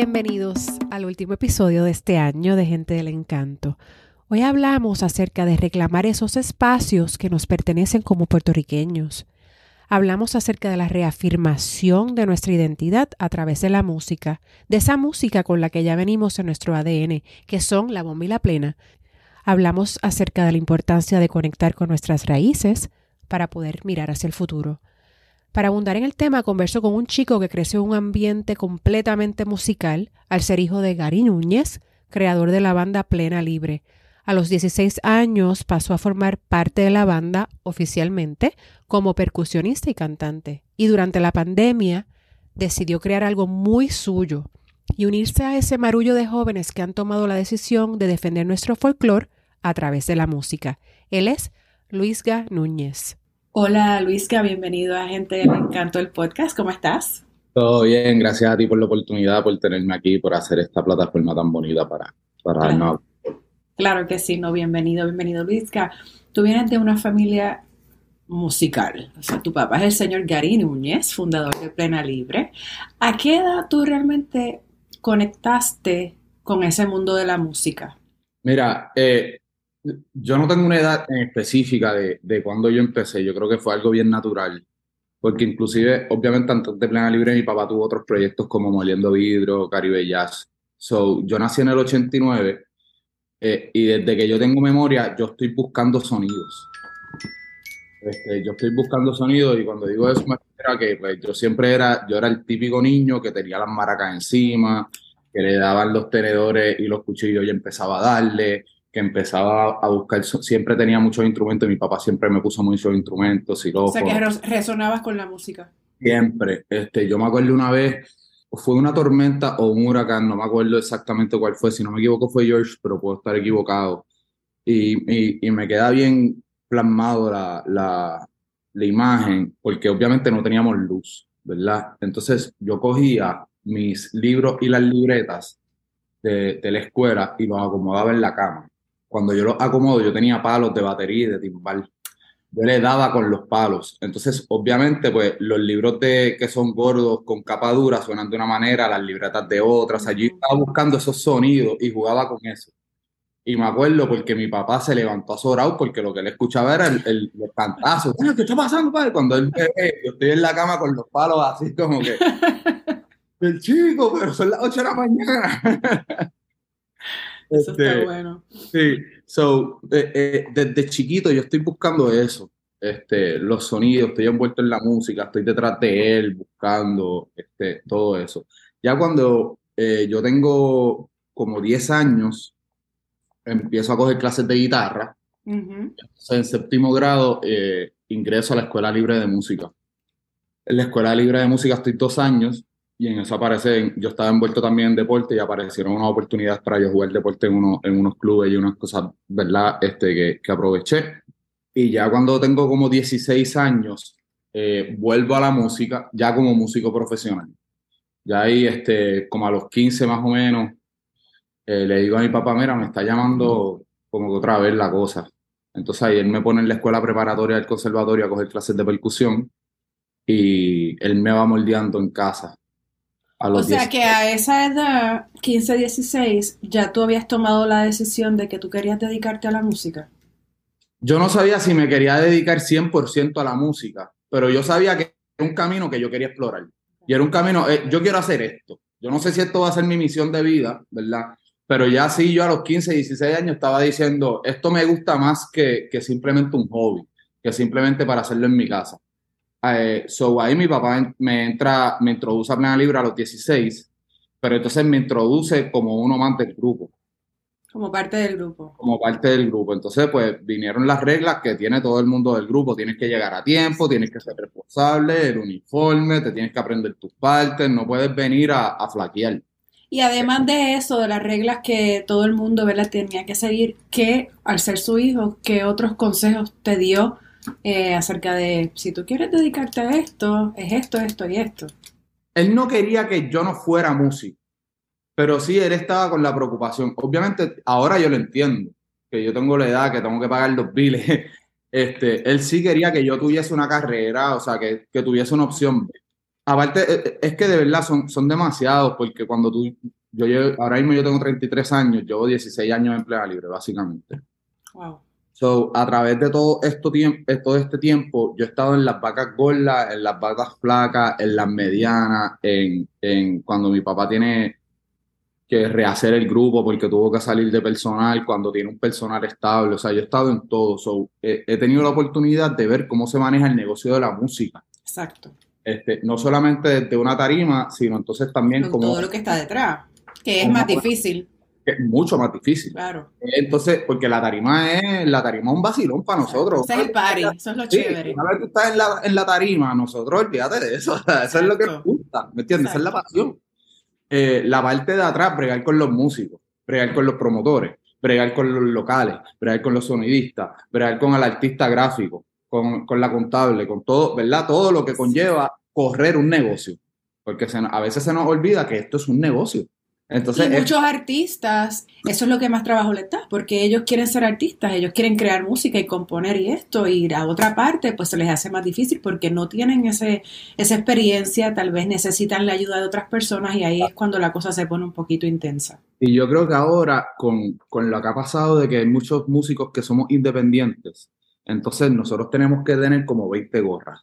Bienvenidos al último episodio de este año de Gente del Encanto. Hoy hablamos acerca de reclamar esos espacios que nos pertenecen como puertorriqueños. Hablamos acerca de la reafirmación de nuestra identidad a través de la música, de esa música con la que ya venimos en nuestro ADN, que son la bomba y la plena. Hablamos acerca de la importancia de conectar con nuestras raíces para poder mirar hacia el futuro. Para abundar en el tema, converso con un chico que creció en un ambiente completamente musical al ser hijo de Gary Núñez, creador de la banda Plena Libre. A los 16 años pasó a formar parte de la banda oficialmente como percusionista y cantante. Y durante la pandemia decidió crear algo muy suyo y unirse a ese marullo de jóvenes que han tomado la decisión de defender nuestro folclore a través de la música. Él es Luisga Núñez. Hola Luisca, bienvenido a Gente del Encanto del Podcast. ¿Cómo estás? Todo bien, gracias a ti por la oportunidad, por tenerme aquí, por hacer esta plataforma tan bonita para, para Claro. darnos- Claro que sí, no, bienvenido, bienvenido Luisca. Tú vienes de una familia musical, o sea, tu papá es el señor Gary Núñez, fundador de Plena Libre. ¿A qué edad tú realmente conectaste con ese mundo de la música? Mira, eh, yo no tengo una edad en específica de, de cuando yo empecé, yo creo que fue algo bien natural, porque inclusive, obviamente, antes de Plena Libre, mi papá tuvo otros proyectos como Moliendo Vidrio, Caribe Jazz. So, yo nací en el 89 eh, y desde que yo tengo memoria, yo estoy buscando sonidos. Este, yo estoy buscando sonidos y cuando digo eso me refiero a que pues, yo siempre era, yo era el típico niño que tenía las maracas encima, que le daban los tenedores y los cuchillos y empezaba a darle, que empezaba a buscar, siempre tenía muchos instrumentos y mi papá siempre me puso muchos instrumentos, O sea, que resonabas con la música. siempre. Este, yo me acuerdo una vez, fue una tormenta o un huracán, no me acuerdo exactamente cuál fue, si no me equivoco fue George, pero puedo estar equivocado. Y, y, y me queda bien plasmado la, la, la imagen, porque obviamente no teníamos luz, ¿verdad? Entonces yo cogía mis libros y las libretas de, de la escuela y los acomodaba en la cama. Cuando yo los acomodo, yo tenía palos de batería y de timbal. Yo le daba con los palos. Entonces, obviamente, pues los libros de, que son gordos con capa dura suenan de una manera, las libretas de otras. Allí Ujú. estaba buscando esos sonidos y jugaba con eso. Y me acuerdo porque mi papá se levantó azorado porque lo que él escuchaba era el, el. "Ah, ¿Qué está pasando, padre? Cuando él ve, yo estoy en la cama con los palos así como que, el chico, pero son las 8 de la mañana. Eso está Este, bueno. Sí, so, eh, eh, desde chiquito yo estoy buscando eso, este, los sonidos, estoy envuelto en la música, estoy detrás de él, buscando este, todo eso. Ya cuando eh, yo tengo como 10 años, empiezo a coger clases de guitarra, Ujú. entonces en séptimo grado eh, ingreso a la Escuela Libre de Música. En la Escuela Libre de Música estoy dos años y en eso aparecen, yo estaba envuelto también en deporte y aparecieron unas oportunidades para yo jugar deporte en, uno- en unos clubes y unas cosas, ¿verdad? Este, que, que aproveché. Y ya cuando tengo como 16 años, eh, vuelvo a la música, ya como músico profesional. Ya ahí, este, como a los 15 más o menos, eh, le digo a mi papá, mira, me está llamando como que otra vez la cosa. Entonces ahí él me pone en la escuela preparatoria del conservatorio a coger clases de percusión y él me va moldeando en casa. A O los sea 10 que a esa edad, 15, 16, ya tú habías tomado la decisión de que tú querías dedicarte a la música. Yo no sabía si me quería dedicar 100% a la música, pero yo sabía que era un camino que yo quería explorar. Y era un camino, eh, yo quiero hacer esto. Yo no sé si esto va a ser mi misión de vida, ¿verdad? Pero ya sí, yo a los 15, 16 años estaba diciendo, esto me gusta más que, que simplemente un hobby, que simplemente para hacerlo en mi casa. Eh, so ahí mi papá me entra, me introduce a Plena Libre a los 16, pero entonces me introduce como uno más del grupo Como parte del grupo. como parte del grupo. Entonces, pues vinieron las reglas que tiene todo el mundo del grupo. Tienes que llegar a tiempo, tienes que ser responsable, el uniforme, te tienes que aprender tus partes, no puedes venir a, a flaquear. Y además de eso, de las reglas que todo el mundo, ¿verdad? tenía que seguir, que al ser su hijo, ¿qué otros consejos te dio eh, acerca de si tú quieres dedicarte a esto, es esto, esto y esto? Él no quería que yo no fuera músico, pero sí él estaba con la preocupación. Obviamente, ahora yo lo entiendo, que yo tengo la edad, que tengo que pagar los biles. Este, él sí quería que yo tuviese una carrera, o sea, que, que tuviese una opción aparte, eh, eh, es que de verdad son, son demasiados, porque cuando tú, yo llevo, ahora mismo yo tengo 33 años, llevo 16 años en plena libre, básicamente. Wow. So, a través de todo, esto tiempo, todo este tiempo, yo he estado en las vacas gordas, en las vacas flacas, en las medianas, en, en cuando mi papá tiene que rehacer el grupo porque tuvo que salir de personal, cuando tiene un personal estable. O sea, yo he estado en todo. So, he, he tenido la oportunidad de ver cómo se maneja el negocio de la música. Exacto. Este, no solamente desde una tarima, sino entonces también Con como todo lo que está detrás, que es más difícil, es mucho más difícil. claro. Entonces, porque la tarima es, la tarima es un vacilón para nosotros. Ese es el party, eso es lo Sí, chévere. una vez que estás en la, en la tarima, nosotros olvídate de eso. eso es lo que nos gusta, ¿me entiendes? Esa es la pasión. Eh, la parte de atrás, bregar con los músicos, bregar con los promotores, bregar con los locales, bregar con los sonidistas, bregar con el artista gráfico, con, con la contable, con todo, ¿verdad? Todo lo que conlleva correr un negocio. Porque se a veces se nos olvida que esto es un negocio. Entonces, y es- muchos artistas, eso es lo que más trabajo les da, porque ellos quieren ser artistas, ellos quieren crear música y componer y esto, y a otra parte, pues se les hace más difícil porque no tienen ese, esa experiencia, tal vez necesitan la ayuda de otras personas y ahí es cuando la cosa se pone un poquito intensa. Y yo creo que ahora, con, con lo que ha pasado de que hay muchos músicos que somos independientes, entonces nosotros tenemos que tener como 20 gorras.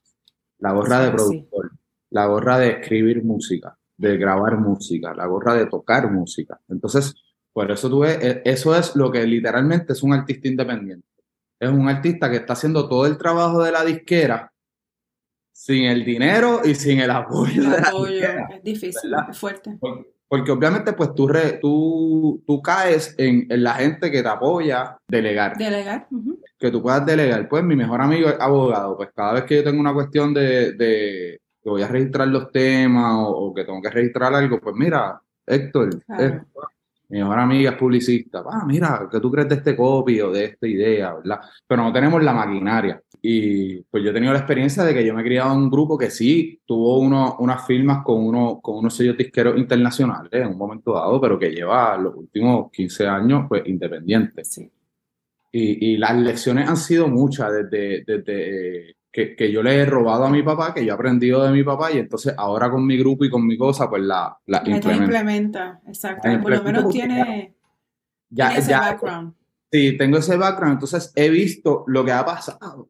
La gorra de Sí. productor, la gorra de escribir música, de grabar música, la gorra de tocar música. Entonces, por eso tú ves, e- eso es lo que literalmente es un artista independiente. Es un artista que está haciendo todo el trabajo de la disquera sin el dinero y sin el apoyo El de la apoyo disquera. es difícil, ¿verdad? es fuerte. Porque, porque obviamente pues tú, re- tú, tú caes en, en la gente que te apoya, delegar, Delegar. que tú puedas delegar. Pues mi mejor amigo es abogado, pues cada vez que yo tengo una cuestión de, de que voy a registrar los temas o, o que tengo que registrar algo, pues mira, Héctor, Claro. mi mejor amiga es publicista, ah, mira, ¿qué tú crees de este copy o de esta idea, verdad? Pero no tenemos la maquinaria. Y pues yo he tenido la experiencia de que yo me he criado en un grupo que sí tuvo uno, unas firmas con, uno, con unos sellos disqueros internacionales en un momento dado, pero que lleva los últimos 15 años pues independiente. Sí. Y, y las lecciones han sido muchas desde, desde que, que yo le he robado a mi papá, que yo he aprendido de mi papá, y entonces ahora con mi grupo y con mi cosa, pues la, la Ahí te implemento. implementa, exacto. La Por lo menos tiene, Ya, tiene ese ya, background. Sí, tengo ese background, entonces he visto lo que ha pasado,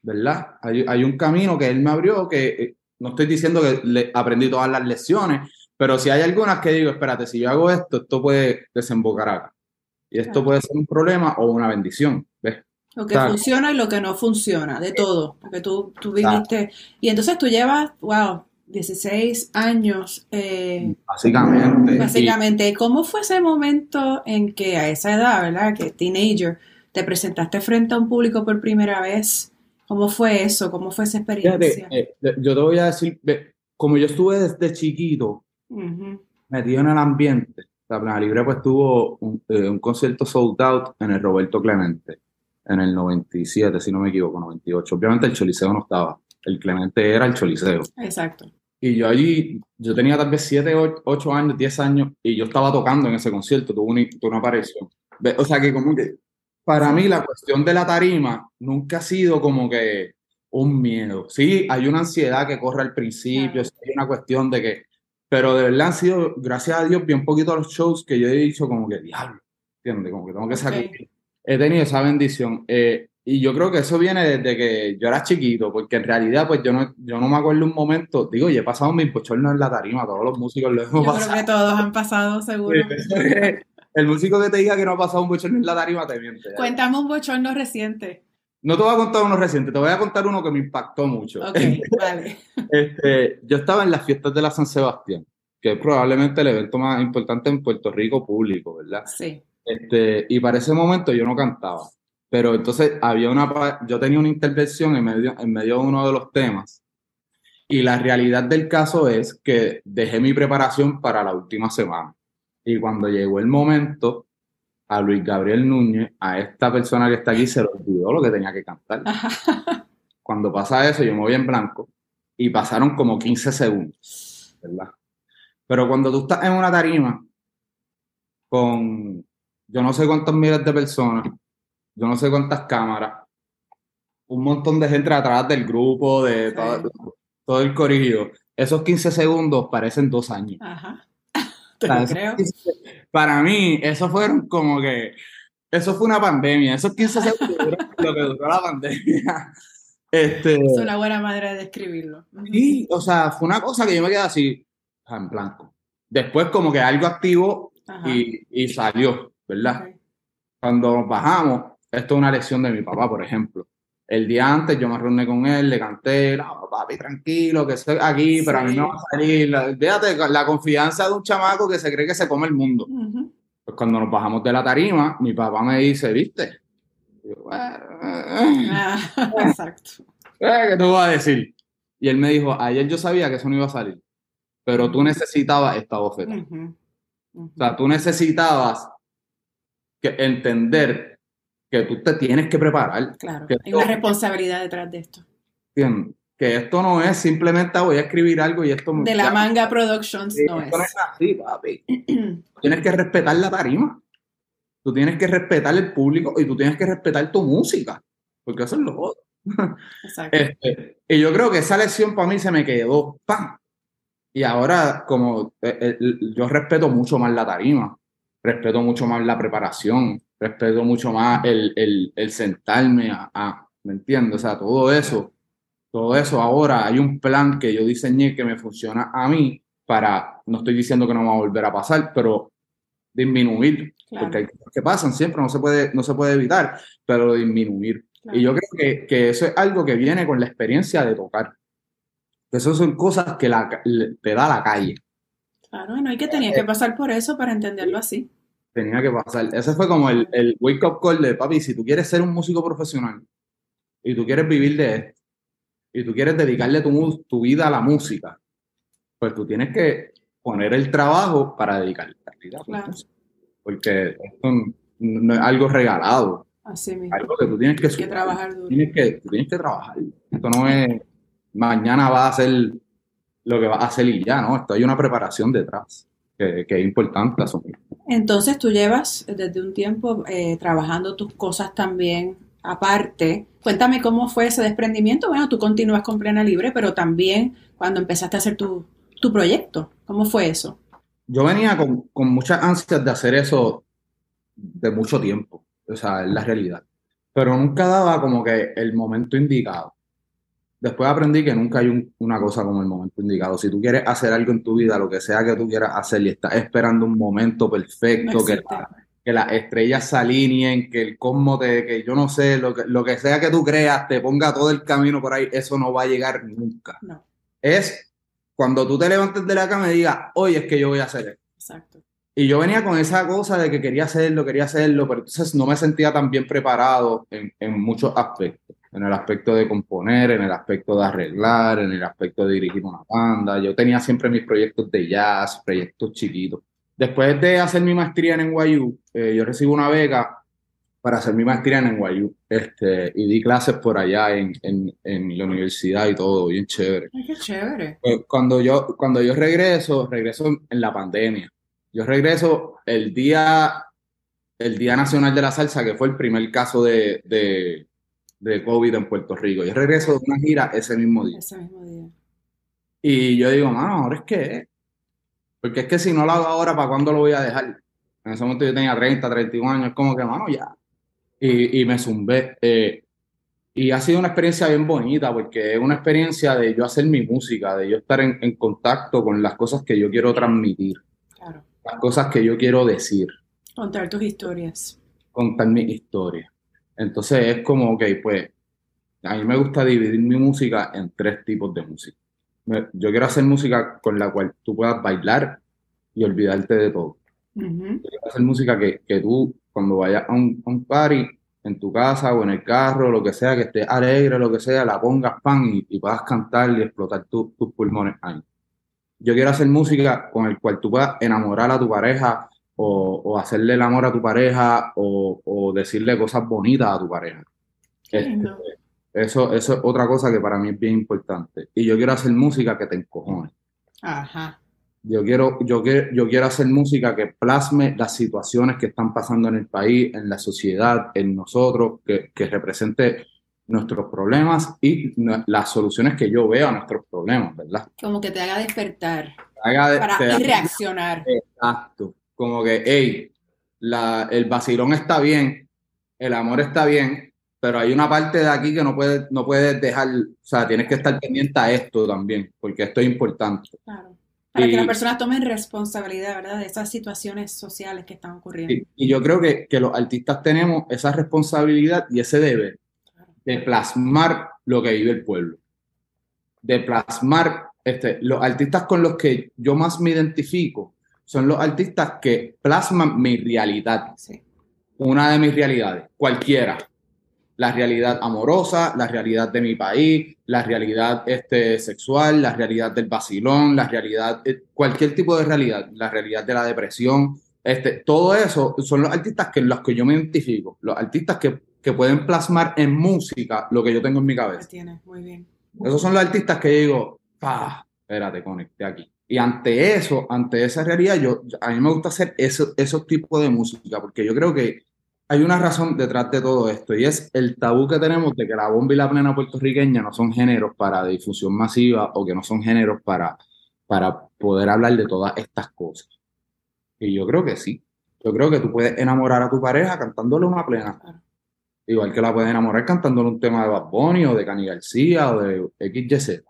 ¿verdad? Hay, hay un camino que él me abrió que eh, no estoy diciendo que le aprendí todas las lecciones, pero si hay algunas que digo, espérate, si yo hago esto, esto puede desembocar acá. Y esto Claro. puede ser un problema o una bendición, ¿ves? Lo que Claro. funciona y lo que no funciona, de todo. Porque tú, tú Claro. viviste. Y entonces tú llevas, wow, 16 años, eh, Básicamente. Y- básicamente. ¿Cómo fue ese momento en que a esa edad, ¿verdad? Que teenager, te presentaste frente a un público por primera vez? ¿Cómo fue eso? ¿Cómo fue esa Fíjate, experiencia? eh, yo te voy a decir, ve, como yo estuve desde chiquito Ujú. metido en el ambiente, la Plena Libre pues tuvo un, eh, un concierto sold out en el Roberto Clemente, en el 97, si no me equivoco, 98. Obviamente el Choliseo no estaba, el Clemente era el Choliseo. Exacto. Y yo allí, yo tenía tal vez 7, 8 años, 10 años, y yo estaba tocando en ese concierto, tuve una, tuve una aparición. O sea que como que, para mí la cuestión de la tarima nunca ha sido como que un miedo. Sí, hay una ansiedad que corre al principio, Claro. sí hay una cuestión de que, pero de verdad han sido, gracias a Dios, bien poquito los shows que yo he dicho como que, diablo, ¿entiendes? Como que tengo que sacar. Ok. He tenido esa bendición. eh, y yo creo que eso viene desde que yo era chiquito, porque en realidad, pues yo no, yo no me acuerdo un momento, digo, y he pasado mis bochornos en la tarima, todos los músicos lo hemos Yo creo pasado. que todos han pasado, seguro. El músico que te diga que no ha pasado un bochorno en la tarima te miente. Cuéntame un bochorno reciente. No te voy a contar uno reciente, te voy a contar uno que me impactó mucho. Ok, vale. Este, yo estaba en las fiestas de la San Sebastián, que es probablemente el evento más importante en Puerto Rico público, ¿verdad? Sí. Este, y para ese momento yo no cantaba, pero entonces había una, yo tenía una intervención en medio, en medio de uno de los temas, y la realidad del caso es que dejé mi preparación para la última semana. Y cuando llegó el momento, a Luis Gabriel Núñez, a esta persona que está aquí, se le olvidó lo que tenía que cantar. Cuando pasa eso, yo me voy en blanco y pasaron como 15 segundos, ¿verdad? Pero cuando tú estás en una tarima con yo no sé cuántos miles de personas, yo no sé cuántas cámaras, un montón de gente atrás del grupo, de todo, todo el corillo, esos 15 segundos parecen dos años. Ajá. Te lo esos creo. 15 para mí, eso fueron como que, eso fue una pandemia, esos 15 segundos duraron lo que duró la pandemia. Este, Es una buena manera de describirlo. Y, o sea, fue una cosa que yo me quedé así, en blanco. Después como que algo activo y, y salió, ¿verdad? Cuando nos bajamos, esto es una lección de mi papá, por ejemplo. El día antes yo me reuní con él, le canté, no, papi, tranquilo, que estoy aquí, pero a mí no va a salir. La- Fíjate, la confianza de un chamaco que se cree que se come el mundo. Pues cuando nos bajamos de la tarima, mi papá me dice, ¿viste? Yo, "Eh, eh, Ah, exacto. eh, ¿qué te voy a decir? Y él me dijo, ayer yo sabía que eso no iba a salir, pero tú necesitabas esta bofeta. O sea, tú necesitabas que entender que tú te tienes que preparar, Claro, que hay una responsabilidad detrás de esto. ¿entiendes? Que esto no es simplemente "Ah, voy a escribir algo y esto De la ya, Manga Productions no es. es así, papi. Tienes que respetar la tarima. Tú tienes que respetar el público y tú tienes que respetar tu música, porque eso es lo otro. Exacto. Este, y yo creo que esa lección para mí se me quedó, ¡pam! Y ahora, como eh, eh, yo respeto mucho más la tarima, respeto mucho más la preparación, respeto mucho más el, el, el sentarme a, a- ¿me entiendes? O sea, todo eso, todo eso ahora hay un plan que yo diseñé que me funciona a mí para, no estoy diciendo que no va a volver a pasar, pero disminuir, Claro, porque hay cosas que pasan siempre, no se puede, no se puede evitar, pero disminuir. claro. Y yo creo que, que eso es algo que viene con la experiencia de tocar. Que eso son cosas que la, le- te da la calle. Claro, no hay que tener que pasar por eso para entenderlo así. Tenía que pasar. Ese fue como el, el wake up call de papi, si tú quieres ser un músico profesional y tú quieres vivir de esto y tú quieres dedicarle tu, tu vida a la música, pues tú tienes que poner el trabajo para dedicarle la vida Claro. música. Porque esto no es algo regalado, Así mismo. algo que tú tienes que Hay que trabajar duro. tienes que, tú tienes que trabajar. Esto no es mañana va a hacer lo que va a hacer y ya, ¿no? Esto hay una preparación detrás que, que es importante asumir. Entonces tú llevas desde un tiempo eh, trabajando tus cosas también aparte. Cuéntame cómo fue ese desprendimiento. Bueno, tú continúas con Plena Libre, pero también cuando empezaste a hacer tu, tu proyecto. ¿Cómo fue eso? Yo venía con, con muchas ansias de hacer eso de mucho tiempo, o sea, es la realidad. Pero nunca daba como que el momento indicado. Después aprendí que nunca hay un- una cosa como el momento indicado. Si tú quieres hacer algo en tu vida, lo que sea que tú quieras hacer y estás esperando un momento No perfecto, que existe. la- que las estrellas se alineen, que el cosmos te, que yo no sé, lo que, lo que sea que tú creas, te ponga todo el camino por ahí, eso no va a llegar nunca. No, Es cuando tú te levantes de la cama y digas, hoy es que yo voy a hacer esto. exacto. Y yo venía con esa cosa de que quería hacerlo, quería hacerlo, pero entonces no me sentía tan bien preparado en, en muchos aspectos. En el aspecto de componer, en el aspecto de arreglar, en el aspecto de dirigir una banda. Yo tenía siempre mis proyectos de jazz, proyectos chiquitos. Después de hacer mi maestría en NYU, eh, yo recibo una beca para hacer mi maestría en NYU este, y di clases por allá en, en, en la universidad y todo, bien chévere. Ay, qué chévere. Pues, Cuando yo, cuando yo regreso, regreso en la pandemia. Yo regreso el día, el Día Nacional de la Salsa, que fue el primer caso de, de, de COVID en Puerto Rico. Yo regreso de una gira ese mismo día. Ese mismo día. Y yo digo, mano, ahora es que, porque es que si no lo hago ahora, ¿para cuándo lo voy a dejar? En ese momento yo tenía 30, 31 años, como que, mano, ya. Y, y me zumbé. eh, y ha sido una experiencia bien bonita, porque es una experiencia de yo hacer mi música, de yo estar en, en contacto con las cosas que yo quiero transmitir, Claro. las cosas que yo quiero decir, Contar tus historias. contar mi historia. Entonces es como, ok, pues, a mí me gusta dividir mi música en tres tipos de música. Yo quiero hacer música con la cual tú puedas bailar y olvidarte de todo. Yo quiero hacer música que, que tú, cuando vayas a un, a un party, en tu casa o en el carro, lo que sea, que estés alegre, lo que sea, la pongas pan y, y puedas cantar y explotar tu- tus pulmones ahí. Yo quiero hacer música con el cual tú puedas enamorar a tu pareja o, o hacerle el amor a tu pareja o, o decirle cosas bonitas a tu pareja. Este, eso, eso es otra cosa que para mí es bien importante. Y yo quiero hacer música que te encojone. Ajá. Yo quiero, yo quiero, yo quiero hacer música que plasme las situaciones que están pasando en el país, en la sociedad, en nosotros, que, que represente nuestros problemas y las soluciones que yo veo a nuestros problemas, ¿verdad? Como que te haga despertar Haga- para te- reaccionar. Exacto. Como que, hey, la, el vacilón está bien, el amor está bien, pero hay una parte de aquí que no puedes, no puedes dejar, o sea, tienes que estar pendiente a esto también, porque esto es importante. Claro. Para que las personas tomen responsabilidad, ¿verdad? De esas situaciones sociales que están ocurriendo. Y, y yo creo que, que los artistas tenemos esa responsabilidad y ese deber de plasmar lo que vive el pueblo, de plasmar, este, los artistas con los que yo más me identifico son los artistas que plasman mi realidad. Sí. una de mis realidades, cualquiera. La realidad amorosa, la realidad de mi país, la realidad este, sexual, la realidad del vacilón, la realidad, eh, cualquier tipo de realidad, la realidad de la depresión, este, todo eso son los artistas que, los que yo me identifico, los artistas que, que pueden plasmar en música lo que yo tengo en mi cabeza. tienes, muy bien. Esos son los artistas que digo, ah, espérate, conecté aquí. Y ante eso, ante esa realidad, yo, a mí me gusta hacer eso- esos tipos de música, porque yo creo que hay una razón detrás de todo esto, y es el tabú que tenemos de que la bomba y la plena puertorriqueña no son géneros para difusión masiva o que no son géneros para, para poder hablar de todas estas cosas. Y yo creo que sí. Yo creo que tú puedes enamorar a tu pareja cantándole una plena. Igual que la puedes enamorar cantándole un tema de Bad Bunny o de Cani García o de XYZ.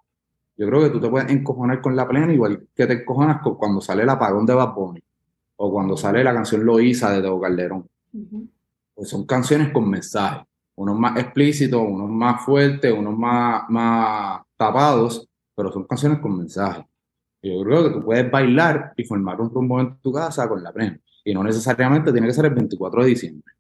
Yo creo que tú te puedes encojonar con la plena igual que te encojonas con- cuando sale el apagón de Bad Bunny o cuando sale la canción Loíza de Teo Calderón. Pues son canciones con mensajes, unos más explícitos, unos más fuertes, unos más, más tapados, pero son canciones con mensajes. Yo creo que tú puedes bailar y formar un rumbo en tu casa con la plena. Y no necesariamente tiene que ser el 24 de diciembre.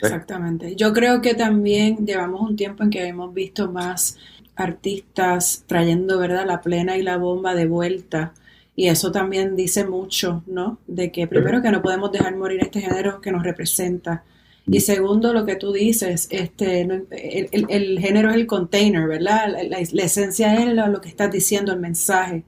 Exactamente. Yo creo que también llevamos un tiempo en que hemos visto más artistas trayendo, ¿verdad?, la plena y la bomba de vuelta. Y eso también dice mucho, ¿no? De que primero que no podemos dejar morir este género que nos representa. Y segundo, lo que tú dices, este, el, el- el género es el container, ¿verdad? La, la- la esencia es lo, lo que estás diciendo, el mensaje.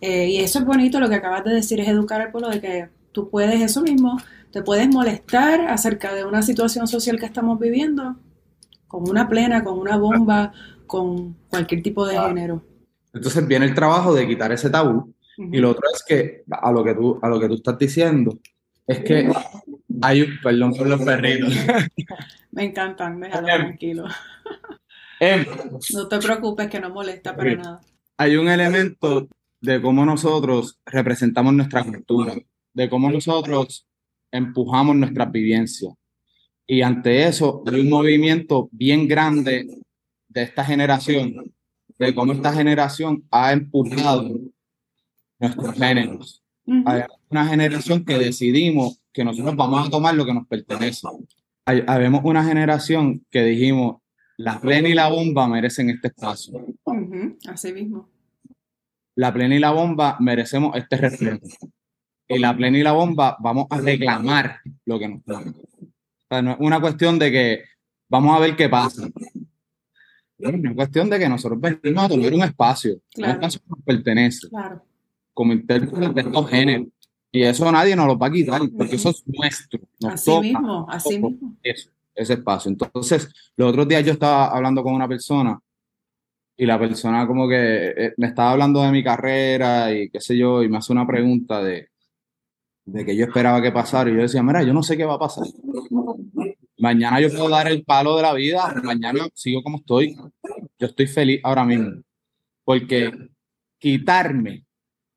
Eh, y eso es bonito, lo que acabas de decir es educar al pueblo de que tú puedes eso mismo, te puedes molestar acerca de una situación social que estamos viviendo, con una plena, con una bomba, con cualquier tipo de género. Entonces viene el trabajo de quitar ese tabú. Y lo otro es que, a lo que tú, a lo que tú estás diciendo, es que hay un, perdón por los perritos. Me encantan, déjalo Em. tranquilo. Em, No te preocupes que no molesta para nada. hay un elemento de cómo nosotros representamos nuestra cultura, de cómo nosotros empujamos nuestras vivencias. Y ante eso hay un movimiento bien grande de esta generación, de cómo esta generación ha empujado nuestros géneros. Ujú. Hay una generación que decidimos que nosotros vamos a tomar lo que nos pertenece. Hay, habemos una generación que dijimos, la plena y la bomba merecen este espacio. Así mismo. La plena y la bomba merecemos este respeto. Y la plena y la bomba vamos a reclamar lo que nos. O sea, no es una cuestión de que vamos a ver qué pasa. Es una cuestión de que nosotros venimos a tomar un espacio, un Claro. espacio que nos pertenece, Claro. como intérpretes de estos géneros. Y eso nadie nos lo va a quitar, porque eso es nuestro. Nos Así toca mismo, así mismo. eso, ese espacio. Entonces, los otros días yo estaba hablando con una persona y la persona como que eh, me estaba hablando de mi carrera y qué sé yo, y me hace una pregunta de, de que yo esperaba que pasara. Y yo decía, mira, yo no sé qué va a pasar. Mañana yo puedo dar el palo de la vida, mañana sigo como estoy. Yo estoy feliz ahora mismo. Porque quitarme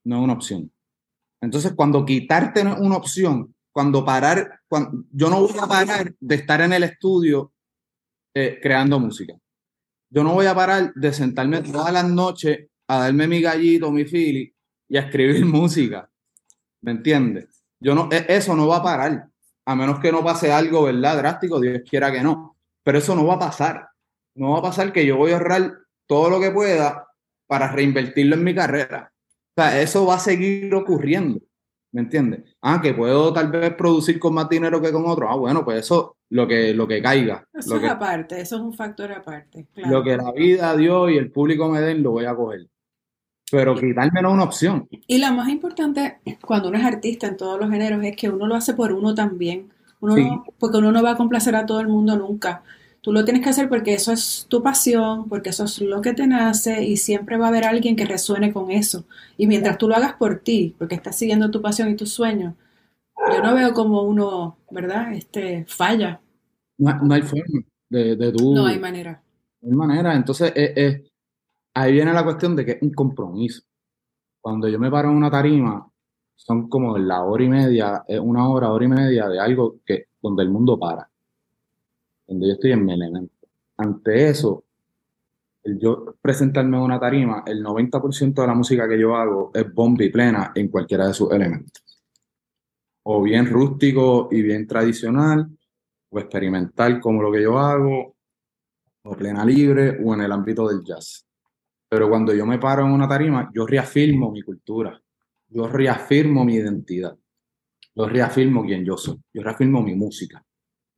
no es una opción. Entonces, cuando quitarte no es una opción, cuando parar, cuando, yo no voy a parar de estar en el estudio eh, creando música. Yo no voy a parar de sentarme todas las noches a darme mi gallito, mi fili y a escribir música. ¿Me entiendes? Yo no, e- eso no va a parar, a menos que no pase algo, ¿verdad? Drástico, Dios quiera que no. Pero eso no va a pasar. No va a pasar que yo voy a ahorrar todo lo que pueda para reinvertirlo en mi carrera. O sea, eso va a seguir ocurriendo. ¿Me entiendes? Ah, que puedo tal vez producir con más dinero que con otro. Ah, bueno, pues eso, lo que, lo que caiga. Eso Lo es que, aparte, eso es un factor aparte. Claro. lo que la vida, Dios y el público me den, lo voy a coger. Pero quitarme no es una opción. Y lo más importante cuando uno es artista en todos los géneros es que uno lo hace por uno también. Uno Sí. no- porque uno no va a complacer a todo el mundo nunca. Tú lo tienes que hacer porque eso es tu pasión, porque eso es lo que te nace y siempre va a haber alguien que resuene con eso. Y mientras tú lo hagas por ti, porque estás siguiendo tu pasión y tus sueños, yo no veo como uno, ¿verdad? Este, falla. No, hay forma de, de tú. No hay manera. No hay manera. Entonces, ahí viene la cuestión de que es un compromiso. Cuando yo me paro en una tarima, son como la hora y media, una hora, hora y media de algo que donde el mundo para, donde yo estoy en mi elemento. Ante eso, yo presentarme en una tarima, el 90% de la música que yo hago es bomba y plena en cualquiera de sus elementos. O bien rústico y bien tradicional, o experimental como lo que yo hago, o plena libre, o en el ámbito del jazz. Pero cuando yo me paro en una tarima, yo reafirmo mi cultura, yo reafirmo mi identidad, yo reafirmo quién yo soy, yo reafirmo mi música.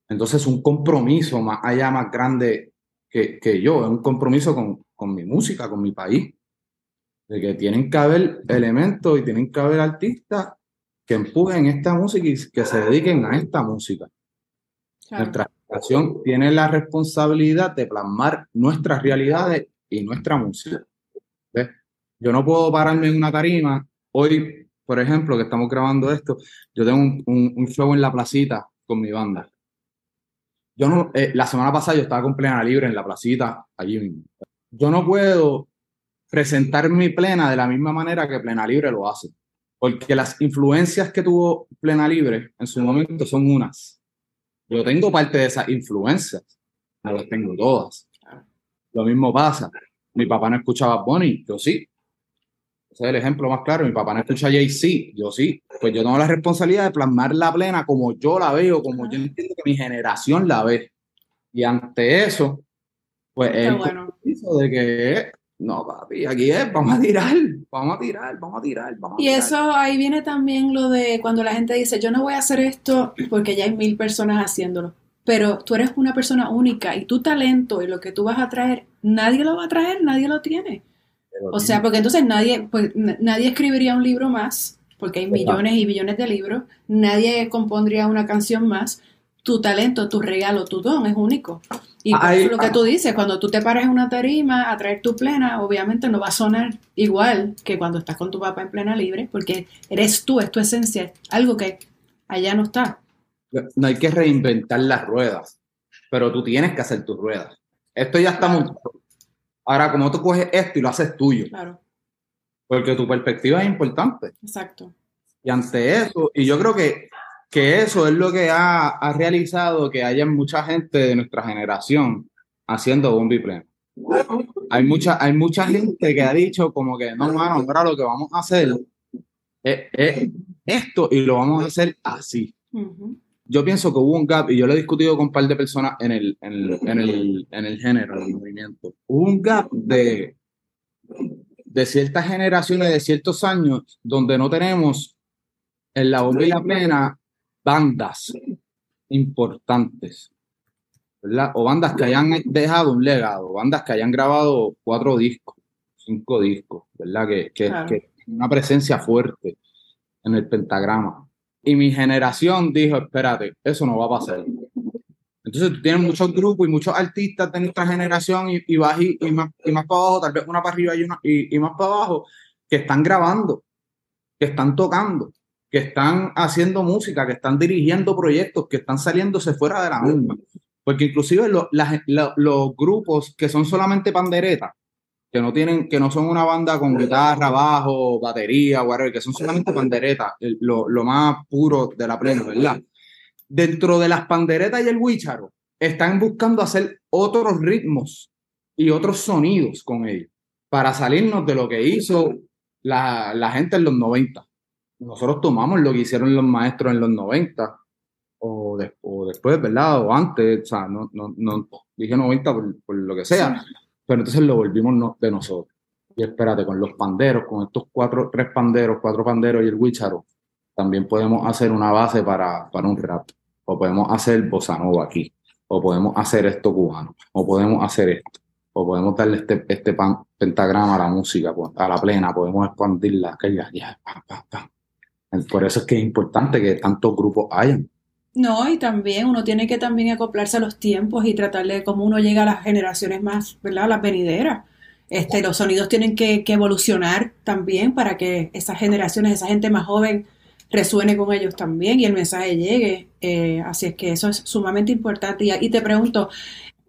Entonces, un compromiso más allá, más grande que, que yo, es un compromiso con, con mi música, con mi país, de que tienen que haber elementos y tienen que haber artistas que empujen esta música y que se dediquen a esta música. Nuestra generación tiene la responsabilidad de plasmar nuestras realidades y nuestra música. Yo no puedo pararme en una tarima. Hoy, por ejemplo, que estamos grabando esto, yo tengo un, un, show en la placita con mi banda. Yo no, eh, la semana pasada yo estaba con Plena Libre en la placita, allí. Yo no puedo presentar mi Plena de la misma manera que Plena Libre lo hace. Porque las influencias que tuvo Plena Libre en su momento son unas. Yo tengo parte de esas influencias, no las tengo todas. Lo mismo pasa. Mi papá no escuchaba Bonnie, yo sí. Ese es el ejemplo más claro. Mi papá no escucha Jay-Z, yo sí. Pues yo tengo la responsabilidad de plasmar la plena como yo la veo, como yo entiendo que mi generación la ve. Y ante eso, pues el bueno. de que no, papi, aquí es, vamos a tirar, vamos a tirar, vamos a tirar, vamos a Y eso ahí viene también lo de cuando la gente dice, yo no voy a hacer esto porque ya hay mil personas haciéndolo pero tú eres una persona única y tu talento y lo que tú vas a traer, nadie lo va a traer, nadie lo tiene. o sea, porque entonces nadie, pues, nadie escribiría un libro más, porque hay millones y billones de libros, nadie compondría una canción más. Tu talento, tu regalo, tu don es único. Y lo que tú dices, cuando tú te paras en una tarima a traer tu plena, obviamente no va a sonar igual que cuando estás con tu papá en plena libre, porque eres tú, es tu esencia, algo que allá no está no hay que reinventar las ruedas, pero tú tienes que hacer tus ruedas. Esto ya está montado. Ahora, como tú coges esto y lo haces tuyo. Claro. Porque tu perspectiva es importante. Exacto. Y ante eso, y yo creo que, que eso es lo que ha, ha realizado que haya mucha gente de nuestra generación haciendo bombi pleno. Hay mucha, hay mucha gente que ha dicho como que no, mano, ahora lo que vamos a hacer es, esto y lo vamos a hacer así yo pienso que hubo un gap, y yo lo he discutido con un par de personas en el, en el, en el, en el género, en el movimiento. Hubo un gap de, de ciertas generaciones, de ciertos años, donde no tenemos en la bomba y la plena bandas importantes, ¿verdad? O bandas que hayan dejado un legado, bandas que hayan grabado cuatro discos, cinco discos, ¿verdad? Que, que, que una presencia fuerte en el pentagrama. Y mi generación dijo, espérate, eso no va a pasar. Entonces tú tienes muchos grupos y muchos artistas de nuestra generación y, y, y, más, y más para abajo, tal vez una para arriba y, una, y, y más para abajo, que están grabando, que están tocando, que están haciendo música, que están dirigiendo proyectos, que están saliéndose fuera de la norma. Porque inclusive los grupos que son solamente panderetas, que no tienen, que no son una banda con guitarra, bajo, batería, whatever, que son solamente panderetas, lo, lo, más puro de la plena, ¿verdad? Dentro de las panderetas y el huicharo, están buscando hacer otros ritmos y otros sonidos con ellos, para salirnos de lo que hizo la, la gente en los 90. Nosotros tomamos lo que hicieron los maestros en los 90, o, o después, ¿verdad? O antes, o sea, no, no, no dije 90 por, por lo que sea, pero entonces lo volvimos de nosotros. Y espérate, con los panderos, con estos cuatro, tres panderos, cuatro panderos y el huicharo, también podemos hacer una base para, para un rap. O podemos hacer bossa nova aquí. O podemos hacer esto cubano. O podemos hacer esto. O podemos darle este, este pentagrama a la música, pues, a la plena. Podemos expandirla. Que Por eso es que es importante que tantos grupos hayan. No, y también uno tiene que también acoplarse a los tiempos y tratar de cómo uno llega a las generaciones más, ¿verdad? Las venideras. Este, los sonidos tienen que, que evolucionar también para que esas generaciones, esa gente más joven resuene con ellos también y el mensaje llegue. Eh, así es que eso es sumamente importante. Y, y te pregunto,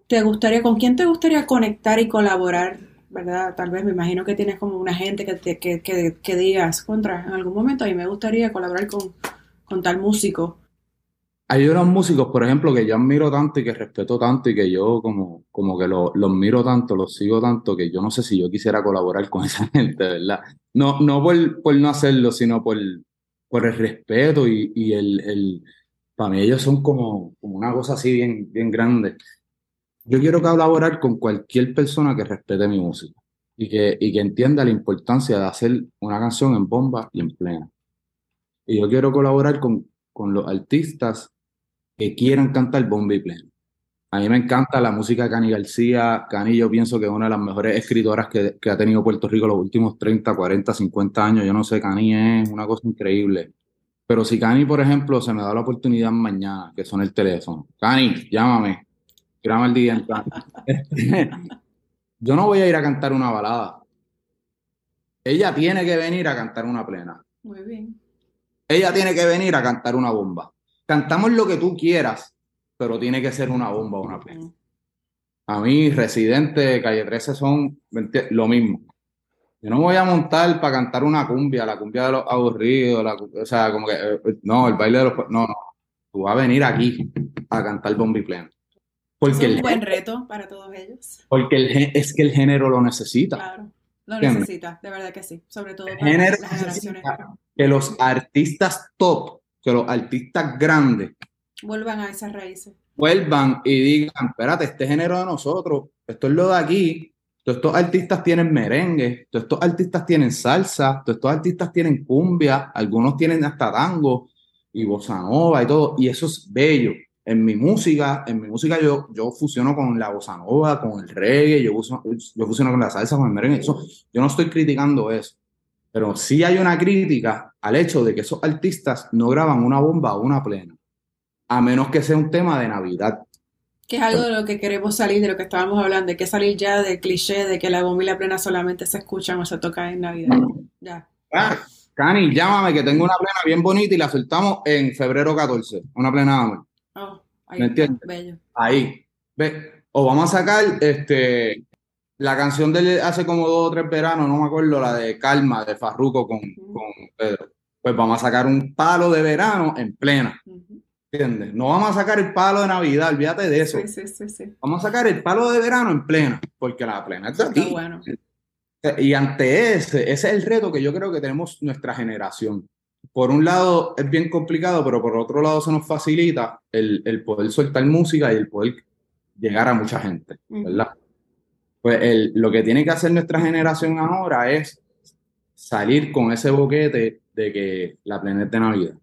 ¿te gustaría, con quién te gustaría conectar y colaborar? ¿Verdad? Tal vez me imagino que tienes como una gente que, te- que, que, digas, contra, en algún momento, y me gustaría colaborar con, con tal músico. Hay unos músicos, por ejemplo, que yo admiro tanto y que respeto tanto y que yo como, como que lo- los miro tanto, los sigo tanto, que yo no sé si yo quisiera colaborar con esa gente, ¿verdad? No, no por, por no hacerlo, sino por, por el respeto y, y el, el... Para mí ellos son como, como una cosa así bien, bien grande. Yo quiero colaborar con cualquier persona que respete mi música y que, y que entienda la importancia de hacer una canción en bomba y en plena. Y yo quiero colaborar con, con los artistas que quieran cantar bomba y plena. A mí me encanta la música de Cani García. Cani yo pienso que es una de las mejores escritoras que, que ha tenido Puerto Rico los últimos 30, 40, 50 años. Yo no sé, Cani es una cosa increíble. Pero si Cani, por ejemplo, se me da la oportunidad mañana, que son el teléfono, Cani, llámame, graba el día. Yo no voy a ir a cantar una balada. Ella tiene que venir a cantar una plena. Muy bien. Ella tiene que venir a cantar una bomba. Cantamos lo que tú quieras, pero tiene que ser una bomba o una plena. A mí, Residente, Calle 13 son lo mismo. Yo no me voy a montar para cantar una cumbia, la cumbia de los aburridos, la o sea, como que, eh, no, el baile de los... No, no. Tú vas a venir aquí a cantar bomba y plena. Es Porque, un el, buen reto para todos ellos. porque el, es que el género lo necesita. Claro. Lo necesita, de verdad que sí. Sobre todo para género las generaciones. que los artistas top, que los artistas grandes Vuelvan a esas raíces. vuelvan y digan, espérate, este género de nosotros, esto es lo de aquí, todos estos artistas tienen merengue, todos estos artistas tienen salsa, todos estos artistas tienen cumbia, algunos tienen hasta tango y bossa nova y todo, y eso es bello. En mi música, en mi música yo, yo fusiono con la bossa nova, con el reggae, yo, fusiono- yo fusiono con la salsa, con el merengue, eso, yo no estoy criticando eso, pero sí hay una crítica al hecho de que esos artistas no graban una bomba o una plena, a menos que sea un tema de Navidad. Que es algo de lo que queremos salir, de lo que estábamos hablando, de que salir ya del cliché de que la bomba y la plena solamente se escuchan o se tocan en Navidad. Ya. Ah, Cani, llámame que tengo una plena bien bonita y la soltamos en febrero 14, una plena de amor. Ahí ¿Me entiendes? bello. Ahí. Ve, o vamos a sacar este la canción de hace como dos o tres veranos, no me acuerdo, la de Calma de Farruko con, con Pedro. Pues vamos a sacar un palo de verano en plena. ¿entiendes? No vamos a sacar el palo de Navidad, olvídate de eso. Sí, sí, sí, sí. Vamos a sacar el palo de verano en plena, porque la plena Está aquí. bueno. Y ante ese, ese es el reto que yo creo que tenemos nuestra generación. Por un lado es bien complicado, pero por otro lado se nos facilita el, el poder soltar música y el poder llegar a mucha gente, ¿verdad? Pues el- lo que tiene que hacer nuestra generación ahora es salir con ese boquete de que la de Navidad.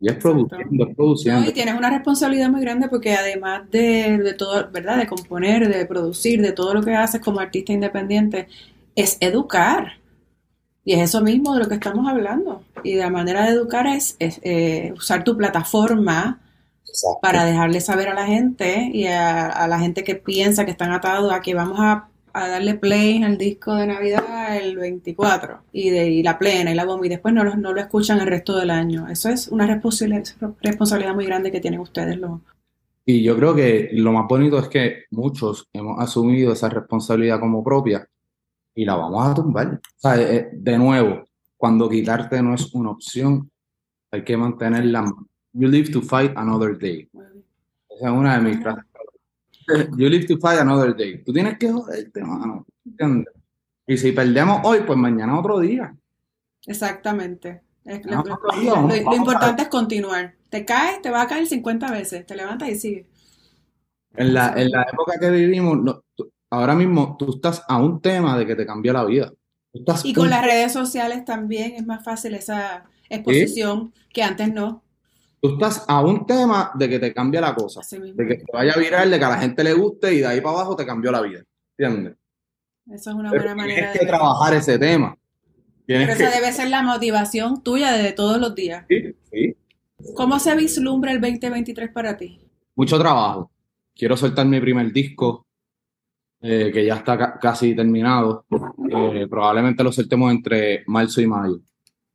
Y es produciendo, es No, produciendo. y tienes una responsabilidad muy grande porque además de, de todo, ¿verdad? De componer, de producir, de todo lo que haces como artista independiente, es educar. Y es eso mismo de lo que estamos hablando. Y la manera de educar es, es, eh, usar tu plataforma Exacto. para dejarle saber a la gente y a, a la gente que piensa que están atados a que vamos a, a darle play al disco de Navidad el 24 y, de, y la plena y la bomba y después no lo, no lo escuchan el resto del año. Eso es una responsabilidad, responsabilidad muy grande que tienen ustedes los... Y yo creo que lo más bonito es que muchos hemos asumido esa responsabilidad como propia y la vamos a tumbar. O sea, eh, de nuevo, cuando quitarte no es una opción, hay que mantenerla. You live to fight another day. Esa es una de mis frases. You live to fight another day. Tú tienes que joderte, mano. ¿Entiendes? Y si perdemos hoy, pues mañana otro día. Exactamente. No, lo, importante es continuar. Te caes, te va a caer 50 veces, te levantas y sigues. En la, en la época que vivimos, no, tú- ahora mismo tú estás a un tema de que te cambió la vida. Estás Y con un- las redes sociales también es más fácil esa exposición que antes no. Tú estás a un tema de que te cambia la cosa, de que te vaya viral, de que a la gente le guste y de ahí para abajo te cambió la vida. ¿Entiendes? Eso es una Pero buena manera tienes que trabajar ese tema. Tienes Pero que... esa debe ser la motivación tuya de todos los días. Sí, sí. ¿Cómo se vislumbra el 2023 para ti? Mucho trabajo. Quiero soltar mi primer disco, eh, que ya está ca- casi terminado. Eh, probablemente lo soltemos entre marzo y mayo.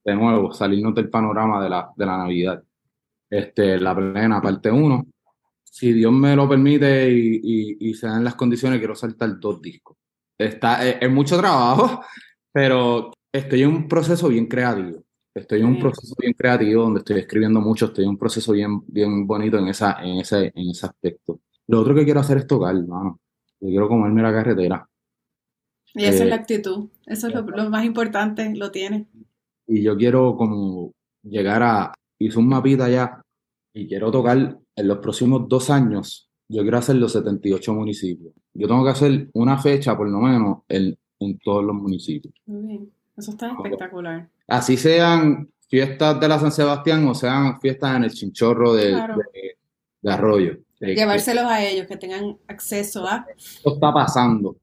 De nuevo, salirnos del panorama de la, de la Navidad. Este, la plena parte 1. Si Dios me lo permite y, y- y se dan las condiciones, quiero saltar dos discos. Está, es, es mucho trabajo, pero estoy en un proceso bien creativo. Estoy en un proceso bien creativo donde estoy escribiendo mucho, estoy en un proceso bien, bien bonito en, esa, en, ese, en ese aspecto. Lo otro que quiero hacer es tocar, mano. Yo quiero comerme la carretera. Y esa Eh, es la actitud. Eso es lo, lo más importante, lo tienes. Y yo quiero como llegar a, hice un mapita ya, y quiero tocar en los próximos dos años, yo quiero hacer los 78 municipios. Yo tengo que hacer una fecha por lo menos en, en todos los municipios. Muy bien. Eso está espectacular. Así sean fiestas de la San Sebastián o sean fiestas en el chinchorro de, Claro. de- de Arroyo. Llevárselos a ellos, que tengan acceso a. Esto está pasando.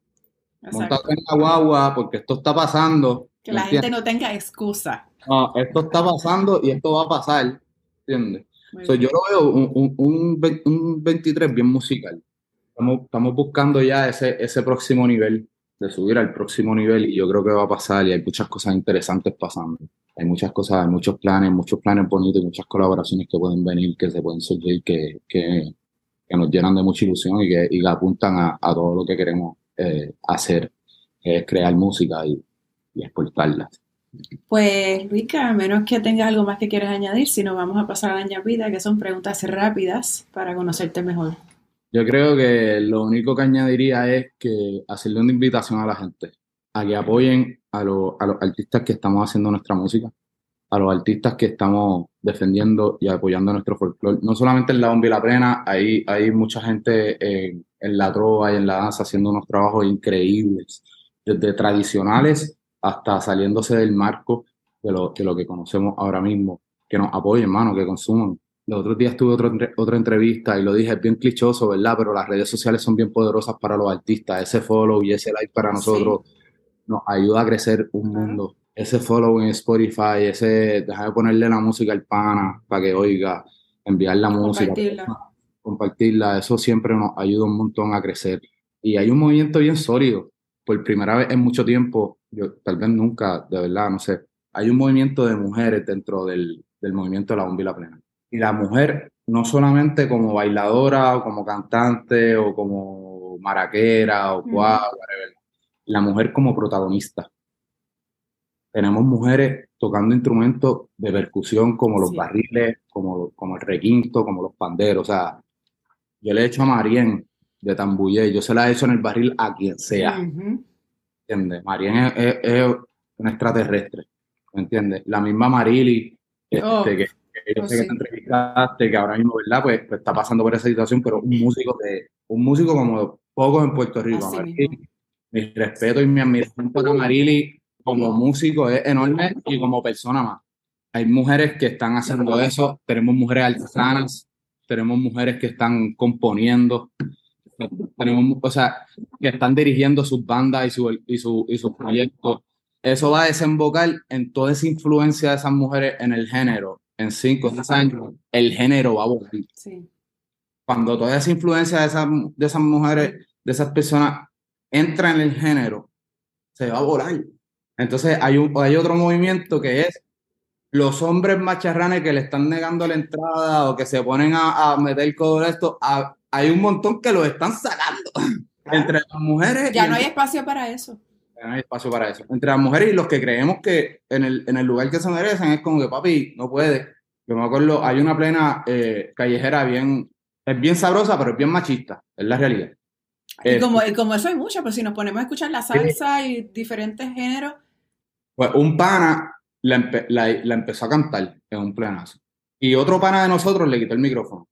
Montate en la guagua porque esto está pasando. Que ¿me la gente entiendes? no tenga excusa. No, esto está pasando y esto va a pasar. ¿Entiendes? So, yo lo veo un, un, un 23 bien musical. Estamos, estamos buscando ya ese, ese próximo nivel, de subir al próximo nivel y yo creo que va a pasar y hay muchas cosas interesantes pasando. Hay muchas cosas, hay muchos planes, muchos planes bonitos y muchas colaboraciones que pueden venir, que se pueden surgir, que, que, que nos llenan de mucha ilusión y que, y que apuntan a, a todo lo que queremos eh, hacer, que es crear música y, y exportarla. Pues, Luica, a menos que tengas algo más que quieras añadir, si no vamos a pasar a la añadida, que son preguntas rápidas para conocerte mejor. Yo creo que lo único que añadiría es que hacerle una invitación a la gente a que apoyen a los artistas que estamos haciendo nuestra música, a los artistas que estamos defendiendo y apoyando nuestro folclore. No solamente en la bomba y la plena, hay, hay mucha gente en, en la trova y en la danza haciendo unos trabajos increíbles, desde tradicionales hasta saliéndose del marco de lo, de lo que conocemos ahora mismo. Que nos apoyen, hermano, que consuman. Los otros días tuve otro otra entrevista y lo dije, es bien clichoso, ¿verdad? Pero las redes sociales son bien poderosas para los artistas. Ese follow y ese like para nosotros nos ayuda a crecer un mundo. Ese follow en Spotify, ese dejar de ponerle la música al pana para que oiga, enviar la música, Compartirla. eso siempre nos ayuda un montón a crecer. Y hay un movimiento bien sólido. Por primera vez en mucho tiempo, yo tal vez nunca, de verdad, no sé, hay un movimiento de mujeres dentro del, del movimiento de la bomba y la plena. Y la mujer, no solamente como bailadora o como cantante o como maraquera o cuá, whatever, la mujer como protagonista. Tenemos mujeres tocando instrumentos de percusión como los Sí. barriles, como, como el requinto, como los panderos. O sea, yo le he hecho a Marien de Tambuye, yo se la he hecho en el barril a quien sea. Ujú. ¿entiendes? Marien es, es- es un extraterrestre, ¿me entiendes? La misma Marili, este, Oh, que, que yo oh, sé que sí. te entrevistaste, que ahora mismo, ¿verdad? Pues, pues está pasando por esa situación, pero un músico de, un músico como pocos en Puerto Rico. Marili, mi respeto y mi admiración para Marili como músico es enorme y como persona más. Hay mujeres que están haciendo eso, tenemos mujeres artesanas, tenemos mujeres que están componiendo, tenemos, o sea, que están dirigiendo sus bandas y, su, y, su, y sus proyectos. Eso va a desembocar en toda esa influencia de esas mujeres en el género. En 5 o 10 años, el género va a volver. Sí. Cuando toda esa influencia de esas, de esas mujeres, de esas personas, entra en el género, se va a volar. Entonces hay, un, hay otro movimiento que es los hombres macharranes que le están negando la entrada o que se ponen a, a meter todo esto, a- hay un montón que lo están sacando. Entre las mujeres Ya no hay espacio para eso. no hay espacio para eso. Entre las mujeres y los que creemos que en el, en el lugar que se merecen es como que papi, no puede. Yo me acuerdo, hay una plena eh, callejera bien, es bien sabrosa, pero es bien machista, es la realidad. Y Eh, como, y como eso hay mucho, pero si nos ponemos a escuchar la salsa y diferentes géneros, Pues un pana la, empe- la- la empezó a cantar en un plenazo. Y otro pana de nosotros le quitó el micrófono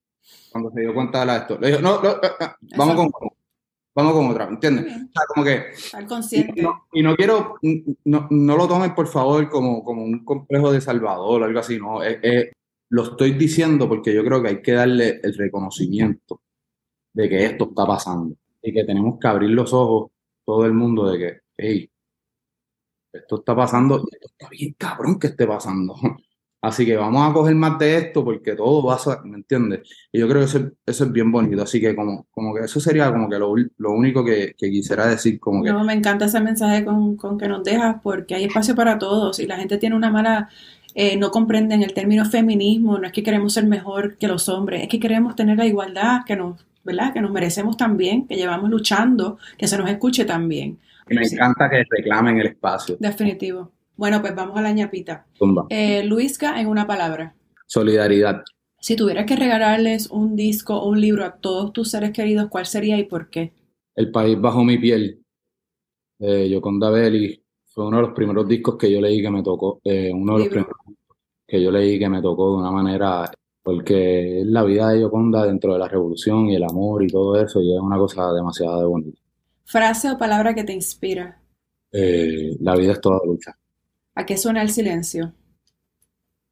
cuando se dio cuenta de la esto. Le dijo, no, no, eh, eh, vamos con otra. Vamos con otra, ¿entiendes? O sea, como que estar Y consciente. no, y no quiero, no, no lo tomen por favor como, como un complejo de Salvador o algo así, no, es- es- lo estoy diciendo porque yo creo que hay que darle el reconocimiento de que esto está pasando y que tenemos que abrir los ojos todo el mundo de que, hey, esto está pasando y esto está bien cabrón que esté pasando. Así que vamos a coger más de esto porque todo va a ser, ¿me entiendes? Y yo creo que eso, eso es bien bonito. Así que como, como que eso sería como que lo, lo único que, quisiera decir. Como que... Me encanta ese mensaje con, con, que nos dejas porque hay espacio para todos y la gente tiene una mala... Eh, no comprenden el término feminismo, no es que queremos ser mejor que los hombres, es que queremos tener la igualdad que nos, ¿verdad? Que nos merecemos también, que llevamos luchando, que se nos escuche también. Me encanta que reclamen el espacio. Definitivo. Bueno, pues vamos a la ñapita. Eh, Luisca, en una palabra. Solidaridad. Si tuvieras que regalarles un disco o un libro a todos tus seres queridos, ¿cuál sería y por qué? El país bajo mi piel, de Yoconda Belli. Fue uno de los primeros discos que yo leí que me tocó. Eh, uno de los primeros que yo leí que me tocó de una manera porque es la vida de Yoconda dentro de la revolución y el amor y todo eso, y es una cosa demasiado bonita. ¿Frase o palabra que te inspira? Eh, la vida es toda lucha. ¿A qué suena el silencio?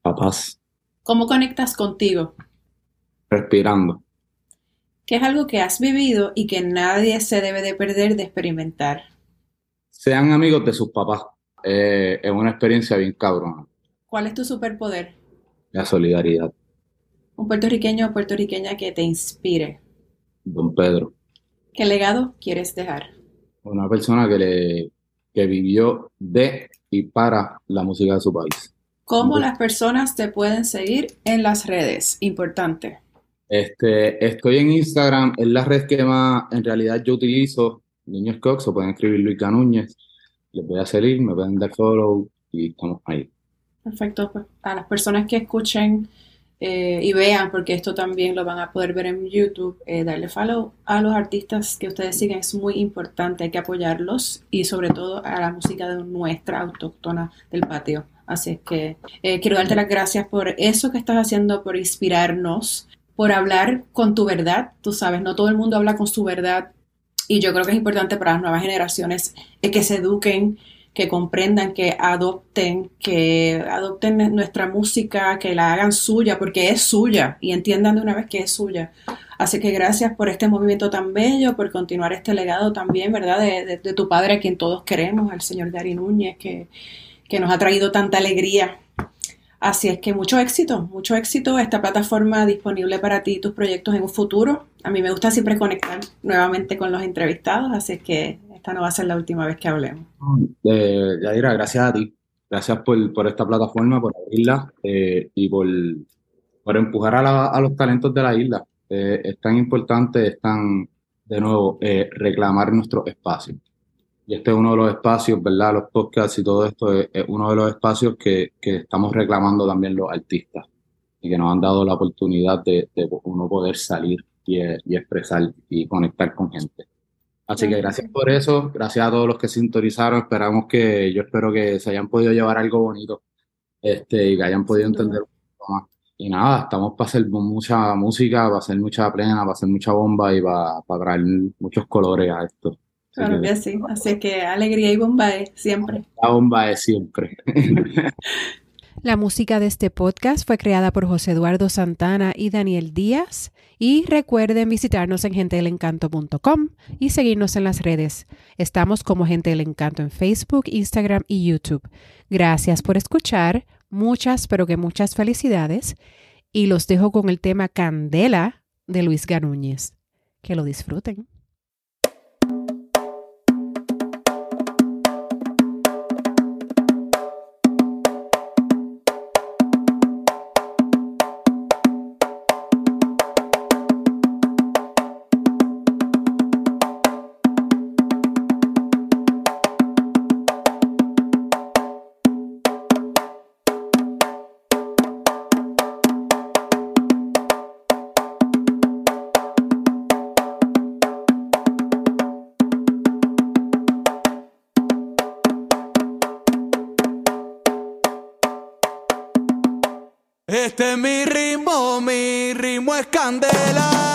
A paz. ¿Cómo conectas contigo? Respirando. ¿Qué es algo que has vivido y que nadie se debe de perder de experimentar? Sean amigos de sus papás. Eh, es una experiencia bien cabrona. ¿Cuál es tu superpoder? La solidaridad. Un puertorriqueño o puertorriqueña que te inspire. Don Pedro. ¿Qué legado quieres dejar? Una persona que, le, que vivió de y para la música de su país. ¿Cómo las personas te pueden seguir en las redes? Importante. Este, estoy en Instagram, es la red que más en realidad yo utilizo. Niños Cox, o pueden escribir Luis Núñez. Les voy a seguir, me pueden dar follow y estamos ahí. Perfecto. Pues, a las personas que escuchen eh, y vean, porque esto también lo van a poder ver en YouTube, eh, darle follow a los artistas que ustedes siguen es muy importante, hay que apoyarlos y sobre todo a la música de nuestra autóctona del patio. Así es que eh, quiero darte las gracias por eso que estás haciendo, por inspirarnos, por hablar con tu verdad. Tú sabes, no todo el mundo habla con su verdad y yo creo que es importante para las nuevas generaciones que se eduquen que comprendan, que adopten, que adopten nuestra música, que la hagan suya, porque es suya, y entiendan de una vez que es suya. Así que gracias por este movimiento tan bello, por continuar este legado también, ¿verdad? De, tu padre, a quien todos queremos, al señor Gary Núñez, que, que nos ha traído tanta alegría. Así es que mucho éxito, mucho éxito. Esta plataforma disponible para ti y tus proyectos en un futuro. A mí me gusta siempre conectar nuevamente con los entrevistados, así que esta no va a ser la última vez que hablemos. Eh, Yadira, gracias a ti. Gracias por, esta plataforma, por abrirla eh, y por, empujar a, a, los talentos de la isla. Eh, es tan importante, es tan, de nuevo, eh, reclamar nuestro espacio. Y este es uno de los espacios, ¿verdad? Los podcasts y todo esto es, uno de los espacios que, estamos reclamando también los artistas y que nos han dado la oportunidad de, uno poder salir y expresar y conectar con gente. Así que gracias por eso, gracias a todos los que sintonizaron, esperamos que, yo espero que se hayan podido llevar algo bonito este, y que hayan podido entender un poco más. Y nada, estamos para hacer mucha música, para hacer mucha plena, para hacer mucha bomba y para, para traer muchos colores a esto. Claro que sí, así que alegría y bomba es siempre. La bomba es siempre. La música de este podcast fue creada por José Eduardo Santana y Daniel Díaz. Y recuerden visitarnos en gentedelencanto.com y seguirnos en las redes. Estamos como Gente del Encanto en Facebook, Instagram y YouTube. Gracias por escuchar. Muchas, pero que muchas felicidades. Y los dejo con el tema Candela de Luis Ganúñez. Que lo disfruten. Este es mi ritmo, mi ritmo es candela.